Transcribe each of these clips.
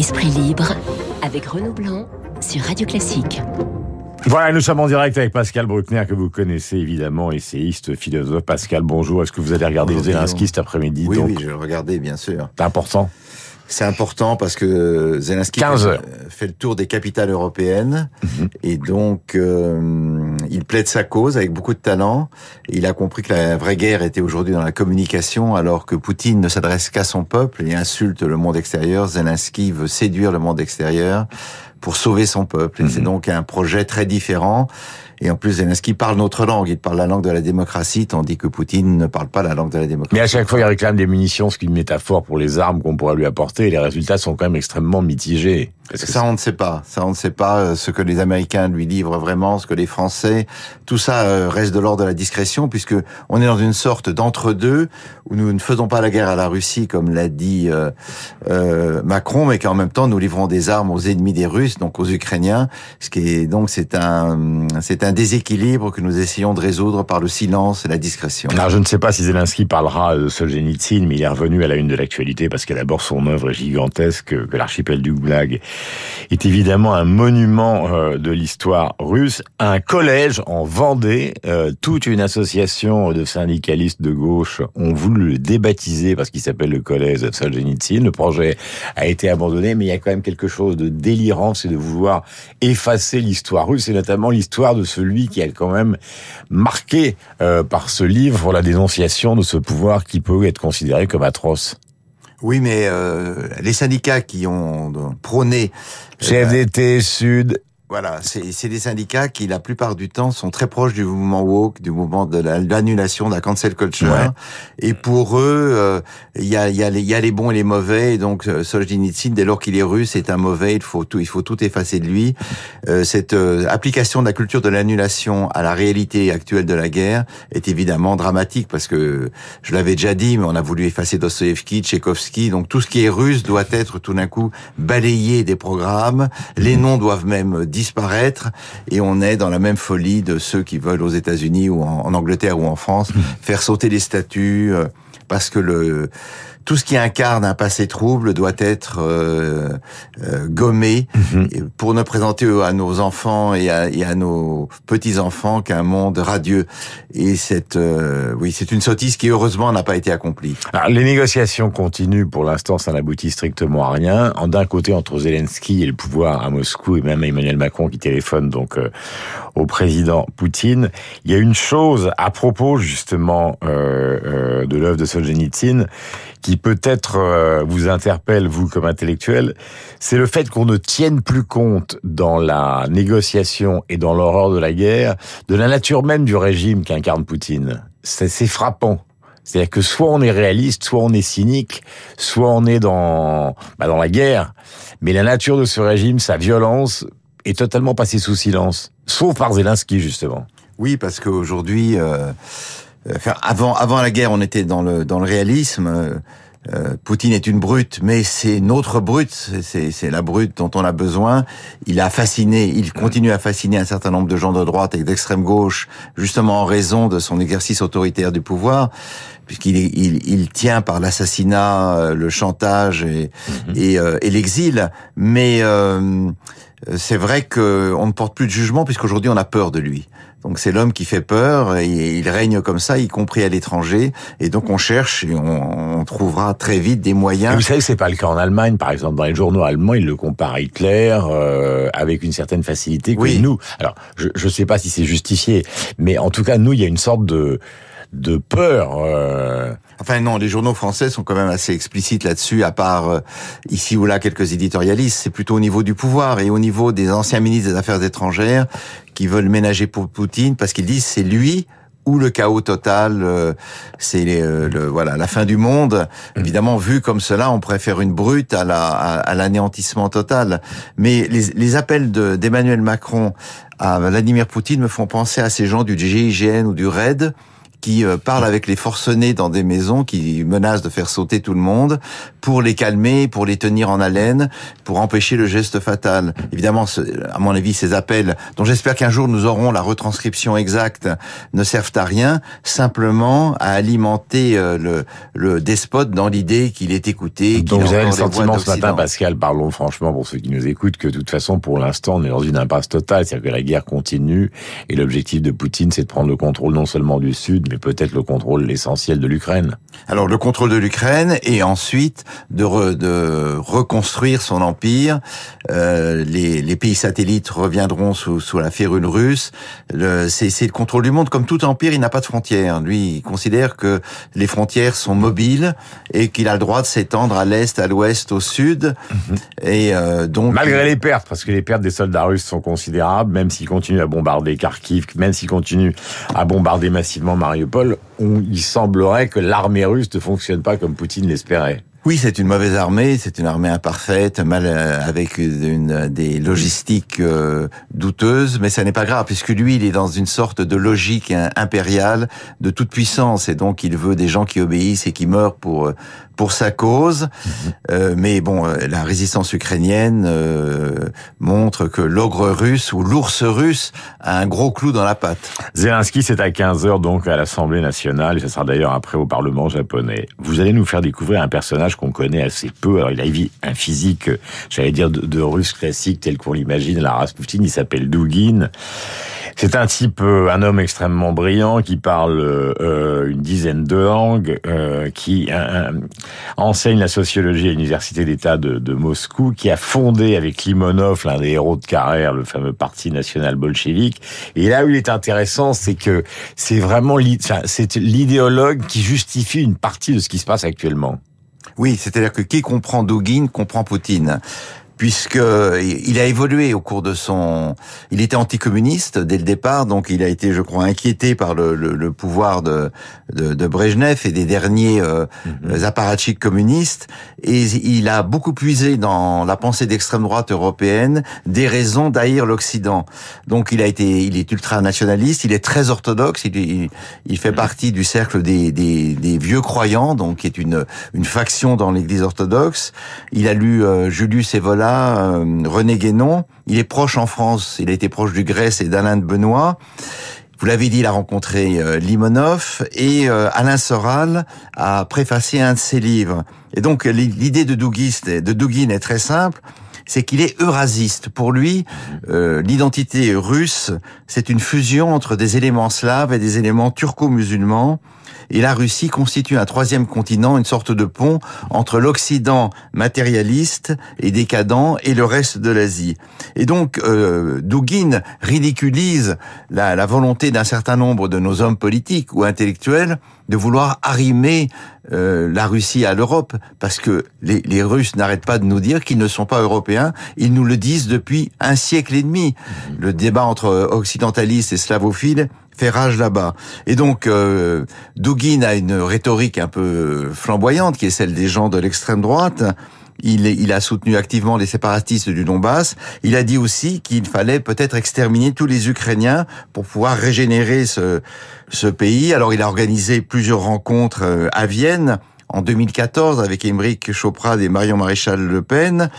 Esprit libre avec Renaud Blanc sur Radio Classique. Voilà, nous sommes en direct avec Pascal Bruckner, que vous connaissez évidemment, essayiste, philosophe. Pascal, bonjour. Est-ce que vous allez regarder Bonjour, Zelensky cet après-midi Oui, donc oui, je le regardais, bien sûr. C'est important. C'est important parce que Zelensky 15 fait, heures. fait le tour des capitales européennes Mhm. et donc euh, il plaide sa cause avec beaucoup de talent. Il a compris que la vraie guerre était aujourd'hui dans la communication alors que Poutine ne s'adresse qu'à son peuple et insulte le monde extérieur. Zelensky veut séduire le monde extérieur pour sauver son peuple. Et Mhm. c'est donc un projet très différent. Et en plus, Zelensky parle notre langue. Il parle la langue de la démocratie, tandis que Poutine ne parle pas la langue de la démocratie. Mais à chaque fois, il réclame des munitions, ce qui est une métaphore pour les armes qu'on pourrait lui apporter. Et les résultats sont quand même extrêmement mitigés. Parce que Ça, on ne sait pas. Ça, on ne sait pas euh, ce que les Américains lui livrent vraiment, ce que les Français. Tout ça euh, reste de l'ordre de la discrétion, puisque on est dans une sorte d'entre-deux où nous ne faisons pas la guerre à la Russie, comme l'a dit euh, euh, Macron, mais qu'en même temps nous livrons des armes aux ennemis des Russes, donc aux Ukrainiens. Ce qui est donc c'est un c'est un déséquilibre que nous essayons de résoudre par le silence et la discrétion. Alors, je ne sais pas si Zelensky parlera de Solzhenitsyn, mais il est revenu à la une de l'actualité parce que d'abord son œuvre gigantesque, que l'archipel du Goulag est évidemment un monument euh, de l'histoire russe. Un collège en Vendée, euh, toute une association de syndicalistes de gauche ont voulu le débaptiser parce qu'il s'appelle le collège de Solzhenitsyn. Le projet a été abandonné, mais il y a quand même quelque chose de délirant, c'est de vouloir effacer l'histoire russe et notamment l'histoire de celui qui a quand même marqué euh, par ce livre la dénonciation de ce pouvoir qui peut être considéré comme atroce. Oui, mais euh, les syndicats qui ont prôné euh, CFDT, Sud, Voilà, c'est c'est des syndicats qui, la plupart du temps, sont très proches du mouvement woke, du mouvement de la- l'annulation de la cancel culture. Ouais. Et pour eux, euh, il y, a, il y, a y a les bons et les mauvais. Et donc, euh, Solzhenitsyn, dès lors qu'il est russe, est un mauvais. Il faut tout, il faut tout effacer de lui. Euh, cette euh, application de la culture de l'annulation à la réalité actuelle de la guerre est évidemment dramatique parce que je l'avais déjà dit, mais on a voulu effacer Dostoevsky, Tchaïkovsky. Donc, tout ce qui est russe doit être tout d'un coup balayé des programmes. Les noms doivent même disparaître et on est dans la même folie de ceux qui veulent aux États-Unis ou en, en Angleterre ou en France faire sauter les statuts euh, parce que le tout ce qui incarne un passé trouble doit être euh, euh, gommé et pour ne présenter à nos enfants et à, et à nos petits enfants qu'un monde radieux et cette euh, oui c'est une sottise qui heureusement n'a pas été accomplie. Alors, les négociations continuent. Pour l'instant, ça n'aboutit strictement à rien. En d'un côté, entre Zelensky et le pouvoir à Moscou, et même Emmanuel Macron qui téléphone donc euh, au président Poutine, il y a une chose à propos justement euh, de l'œuvre de Solzhenitsyn qui peut-être euh, vous interpelle, vous comme intellectuel, c'est le fait qu'on ne tienne plus compte dans la négociation et dans l'horreur de la guerre de la nature même du régime qu'incarne Poutine. C'est frappant. C'est-à-dire que soit on est réaliste, soit on est cynique, soit on est dans, bah, dans la guerre. Mais la nature de ce régime, sa violence, est totalement passée sous silence. Sauf par Zelensky, justement. Oui, parce qu'aujourd'hui, euh, enfin, avant avant la guerre, on était dans le dans le réalisme. euh, euh, Poutine est une brute, mais c'est notre brute, c'est- la brute dont on a besoin. Il a fasciné, il continue à fasciner un certain nombre de gens de droite et d'extrême gauche, justement en raison de son exercice autoritaire du pouvoir, puisqu'il il, il tient par l'assassinat, euh, le chantage et, et, euh, et l'exil. Mais euh, c'est vrai que on ne porte plus de jugement puisqu'aujourd'hui on a peur de lui. Donc c'est l'homme qui fait peur et il règne comme ça, y compris à l'étranger. Et donc on cherche et on, on trouvera très vite des moyens. vous savez, c'est pas le cas en Allemagne, par exemple. Dans les journaux allemands, ils le comparent à Hitler euh, avec une certaine facilité que Oui. nous. Alors, je ne sais pas si c'est justifié, mais en tout cas, nous, il y a une sorte de de peur. euh, Enfin non, les journaux français sont quand même assez explicites là-dessus, à part euh, ici ou là quelques éditorialistes. C'est plutôt au niveau du pouvoir et au niveau des anciens ministres des Affaires étrangères qui veulent ménager pour Poutine parce qu'ils disent c'est lui ou le chaos total, euh, c'est euh, le, voilà la fin du monde. Évidemment, vu comme cela, on préfère une brute à la à, l'anéantissement total. Mais les, les appels de- d'Emmanuel Macron à Vladimir Poutine me font penser à ces gens du GIGN ou du RAID qui euh, parle avec les forcenés dans des maisons, qui menacent de faire sauter tout le monde pour les calmer, pour les tenir en haleine, pour empêcher le geste fatal. Évidemment, à mon avis, ces appels, dont j'espère qu'un jour nous aurons la retranscription exacte, ne servent à rien, simplement à alimenter euh, le, le despote dans l'idée qu'il est écouté. Donc vous avez le sentiment ce matin, Pascal, parlons franchement pour ceux qui nous écoutent, que de toute façon, pour l'instant, on est dans une impasse totale, c'est-à-dire que la guerre continue et l'objectif de Poutine, c'est de prendre le contrôle non seulement du Sud, mais peut-être le contrôle essentiel de l'Ukraine. Alors le contrôle de l'Ukraine et ensuite de, de reconstruire son empire. Euh, les, les, pays satellites reviendront sous, sous la férule russe. C'est le contrôle du monde. Comme tout empire, il n'a pas de frontières. Lui, il considère que les frontières sont mobiles et qu'il a le droit de s'étendre à l'est, à l'ouest, au sud. Mhm. Et euh, donc malgré les pertes, parce que les pertes des soldats russes sont considérables, même s'ils continuent à bombarder Kharkiv, même s'ils continuent à bombarder massivement Mariupol, on, il semblerait que l'armée russe ne fonctionne pas comme Poutine l'espérait. Oui, c'est une mauvaise armée, c'est une armée imparfaite, mal euh, avec une, des logistiques euh, douteuses, mais ça n'est pas grave puisque lui, il est dans une sorte de logique impériale de toute puissance et donc il veut des gens qui obéissent et qui meurent pour euh, pour sa cause. Mhm. Euh, mais bon, euh, la résistance ukrainienne euh, montre que l'ogre russe ou l'ours russe a un gros clou dans la patte. Zelensky, c'est à 15h donc à l'Assemblée nationale, et ce sera d'ailleurs après au Parlement japonais. Vous allez nous faire découvrir un personnage qu'on connaît assez peu. Alors il a un physique, j'allais dire, de, russe classique tel qu'on l'imagine, la Rasputin, il s'appelle Dugin. C'est un type, euh, un homme extrêmement brillant qui parle euh, une dizaine de langues, euh, qui enseigne la sociologie à l'université d'État de, de, Moscou, qui a fondé avec Limonov l'un des héros de carrière, le fameux parti national bolchevique. Et là où il est intéressant, c'est que c'est vraiment l'idéologue qui justifie une partie de ce qui se passe actuellement. Oui, c'est-à-dire que qui comprend Dugin comprend Poutine puisque il a évolué au cours de son. Il était anticommuniste dès le départ, donc il a été, je crois, inquiété par le, le, le pouvoir de, de, de Brejnev et des derniers euh, mhm. apparatchiks communistes, et il a beaucoup puisé dans la pensée d'extrême droite européenne des raisons d'haïr l'Occident. Donc il a été, il est ultra nationaliste, il est très orthodoxe, il, il, fait mhm. partie du cercle des, des, des, vieux croyants, donc qui est une une faction dans l'Église orthodoxe. Il a lu euh, Julius Evola euh, René Guénon. Il est proche en France, il a été proche du Grèce et d'Alain de Benoît. Vous l'avez dit, il a rencontré euh, Limonov et euh, Alain Soral a préfacé un de ses livres. Et donc l'idée de, de Dugin est très simple c'est qu'il est eurasiste. Pour lui, l'identité russe, c'est une fusion entre des éléments slaves et des éléments turco-musulmans et la Russie constitue un troisième continent, une sorte de pont entre l'Occident matérialiste et décadent et le reste de l'Asie. Et donc, euh, Dugin ridiculise la, la volonté d'un certain nombre de nos hommes politiques ou intellectuels de vouloir arrimer euh, la Russie à l'Europe, parce que les, les Russes n'arrêtent pas de nous dire qu'ils ne sont pas européens. Ils nous le disent depuis un siècle et demi. Le débat entre occidentalistes et slavophiles fait rage là-bas. Et donc, euh, Dugin a une rhétorique un peu flamboyante, qui est celle des gens de l'extrême droite. Il, a soutenu activement les séparatistes du Donbass. Il a dit aussi qu'il fallait peut-être exterminer tous les Ukrainiens pour pouvoir régénérer ce, pays. Alors il a organisé plusieurs rencontres euh, à Vienne en 2014 avec Émeric Choprade et Marion Maréchal Le Pen.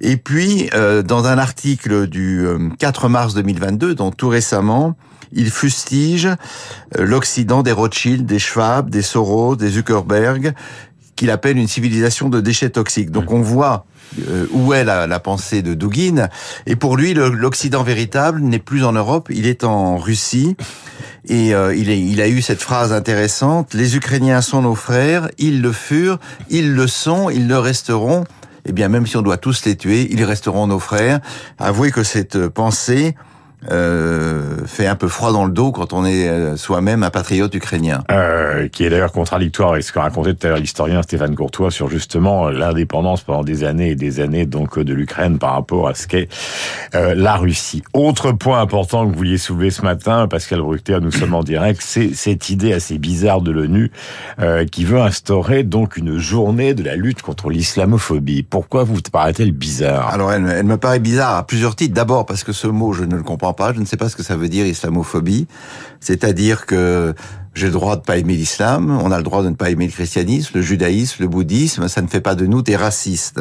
Et puis, euh, dans un article du 4 mars 2022, donc tout récemment, il fustige euh, l'Occident des Rothschild, des Schwab, des Soros, des Zuckerberg, qu'il appelle une civilisation de déchets toxiques. Donc on voit euh, où est la, pensée de Dugin. Et pour lui, l'Occident véritable n'est plus en Europe, il est en Russie. Et euh, il, il, a eu cette phrase intéressante, les Ukrainiens sont nos frères, ils le furent, ils le sont, ils le resteront. Eh bien, même si on doit tous les tuer, ils resteront nos frères. Avouez que cette pensée euh, fait un peu froid dans le dos quand on est euh, soi-même un patriote ukrainien. Euh, qui est d'ailleurs contradictoire avec ce qu'a raconté tout à l'heure l'historien Stéphane Courtois sur justement l'indépendance pendant des années et des années donc de l'Ukraine par rapport à ce qu'est euh, la Russie. Autre point important que vous vouliez soulever ce matin, Pascal Bruchter, nous sommes en direct, c'est cette idée assez bizarre de l'ONU qui veut instaurer donc une journée de la lutte contre l'islamophobie. Pourquoi vous paraît-elle bizarre? Alors elle, elle me paraît bizarre à plusieurs titres. D'abord parce que ce mot, je ne le comprends pas. Je ne sais pas ce que ça veut dire islamophobie. C'est-à-dire que j'ai le droit de pas aimer l'islam, on a le droit de ne pas aimer le christianisme, le judaïsme, le bouddhisme, ça ne fait pas de nous des racistes.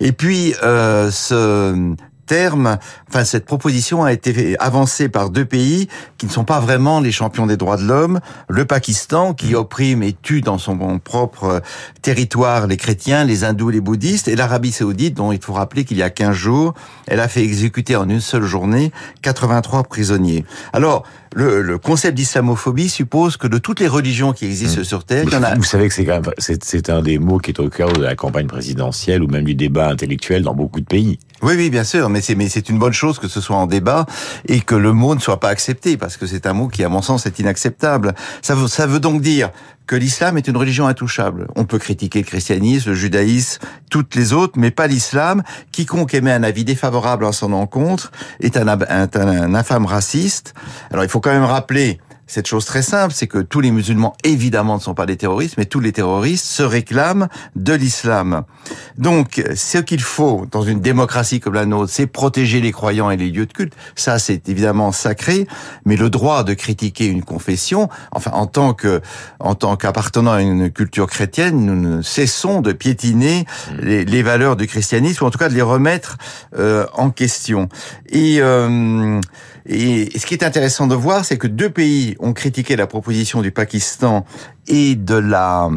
Et puis, euh, ce terme, enfin cette proposition a été avancée par deux pays qui ne sont pas vraiment les champions des droits de l'homme, le Pakistan qui mmh. opprime et tue dans son propre territoire les chrétiens, les hindous, les bouddhistes, et l'Arabie saoudite dont il faut rappeler qu'il y a 15 jours, elle a fait exécuter en une seule journée 83 prisonniers. Alors, le, le concept d'islamophobie suppose que de toutes les religions qui existent mmh. sur Terre, il y en a... Vous savez que c'est quand même, c'est un des mots qui est au cœur de la campagne présidentielle ou même du débat intellectuel dans beaucoup de pays. Oui, oui, bien sûr, mais c'est mais c'est une bonne chose que ce soit en débat et que le mot ne soit pas accepté parce que c'est un mot qui, à mon sens, est inacceptable. Ça veut ça veut donc dire que l'islam est une religion intouchable. On peut critiquer le christianisme, le judaïsme, toutes les autres, mais pas l'islam. Quiconque émet un avis défavorable à son encontre est un, un, un infâme raciste. Alors il faut quand même rappeler cette chose très simple, c'est que tous les musulmans, évidemment, ne sont pas des terroristes, mais tous les terroristes se réclament de l'islam. Donc, ce qu'il faut dans une démocratie comme la nôtre, c'est protéger les croyants et les lieux de culte. Ça, c'est évidemment sacré, mais le droit de critiquer une confession, enfin, en tant que, en tant qu'appartenant à une culture chrétienne, nous ne cessons de piétiner les, les valeurs du christianisme, ou en tout cas de les remettre euh, en question. Et euh, et ce qui est intéressant de voir, c'est que deux pays ont critiqué la proposition du Pakistan et de la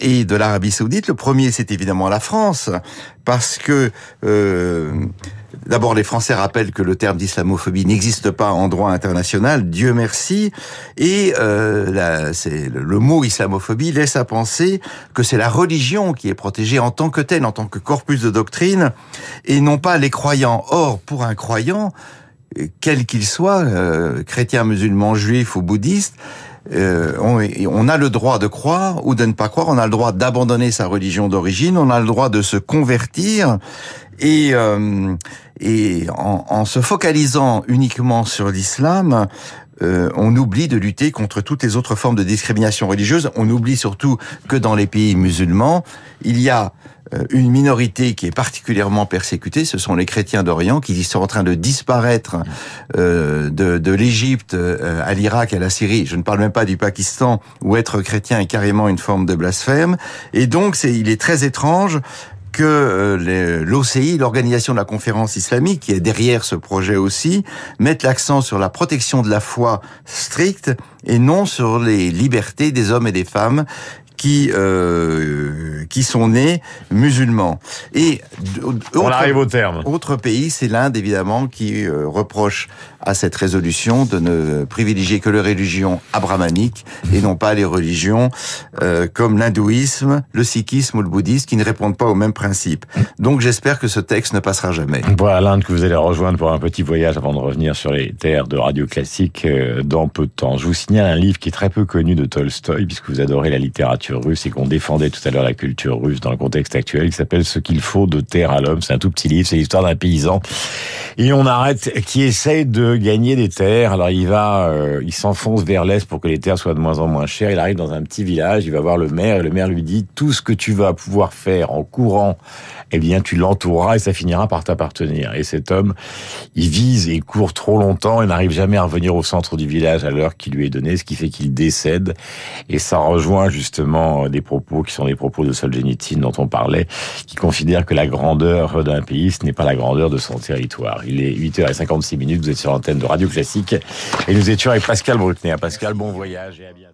et de l'Arabie Saoudite. Le premier, c'est évidemment la France, parce que euh, D'abord, les Français rappellent que le terme d'islamophobie n'existe pas en droit international, Dieu merci, et euh, c'est le mot islamophobie laisse à penser que c'est la religion qui est protégée en tant que telle, en tant que corpus de doctrine, et non pas les croyants. Or, pour un croyant, quel qu'il soit, euh, chrétien, musulman, juif ou bouddhiste, euh, on, a le droit de croire ou de ne pas croire, on a le droit d'abandonner sa religion d'origine, on a le droit de se convertir, et, euh, et en, se focalisant uniquement sur l'islam, on oublie de lutter contre toutes les autres formes de discrimination religieuse. On oublie surtout que dans les pays musulmans, il y a euh, une minorité qui est particulièrement persécutée, ce sont les chrétiens d'Orient qui sont en train de disparaître euh, de, de l'Égypte euh, à l'Irak, à la Syrie. Je ne parle même pas du Pakistan où être chrétien est carrément une forme de blasphème. Et donc, c'est, il est très étrange que l'OCI, l'organisation de la conférence islamique, qui est derrière ce projet aussi, mette l'accent sur la protection de la foi stricte et non sur les libertés des hommes et des femmes qui euh, qui sont nés musulmans. Et on arrive au terme. Autre pays, c'est l'Inde évidemment qui euh, reproche à cette résolution de ne privilégier que les religions abrahamiques et non pas les religions euh, comme l'hindouisme, le sikhisme ou le bouddhisme qui ne répondent pas aux mêmes principes. Donc j'espère que ce texte ne passera jamais. Voilà l'Inde que vous allez rejoindre pour un petit voyage avant de revenir sur les terres de radio classique euh, dans peu de temps. Je vous signale un livre qui est très peu connu de Tolstoï puisque vous adorez la littérature russe et qu'on défendait tout à l'heure la culture russe dans le contexte actuel, qui s'appelle Ce qu'il faut de terre à l'homme. C'est un tout petit livre, c'est l'histoire d'un paysan. Et on arrête, qui essaye de gagner des terres. Alors il va, euh, il s'enfonce vers l'est pour que les terres soient de moins en moins chères. Il arrive dans un petit village, il va voir le maire et le maire lui dit tout ce que tu vas pouvoir faire en courant eh bien tu l'entoureras et ça finira par t'appartenir. Et cet homme, il vise et court trop longtemps et n'arrive jamais à revenir au centre du village à l'heure qui lui est donnée, ce qui fait qu'il décède. Et ça rejoint justement des propos qui sont des propos de Solzhenitsyn dont on parlait, qui considère que la grandeur d'un pays, ce n'est pas la grandeur de son territoire. Il est 8h56 minutes, vous êtes sur l'antenne de Radio Classique et nous étions avec Pascal Bruckner. Pascal, bon voyage et à bientôt.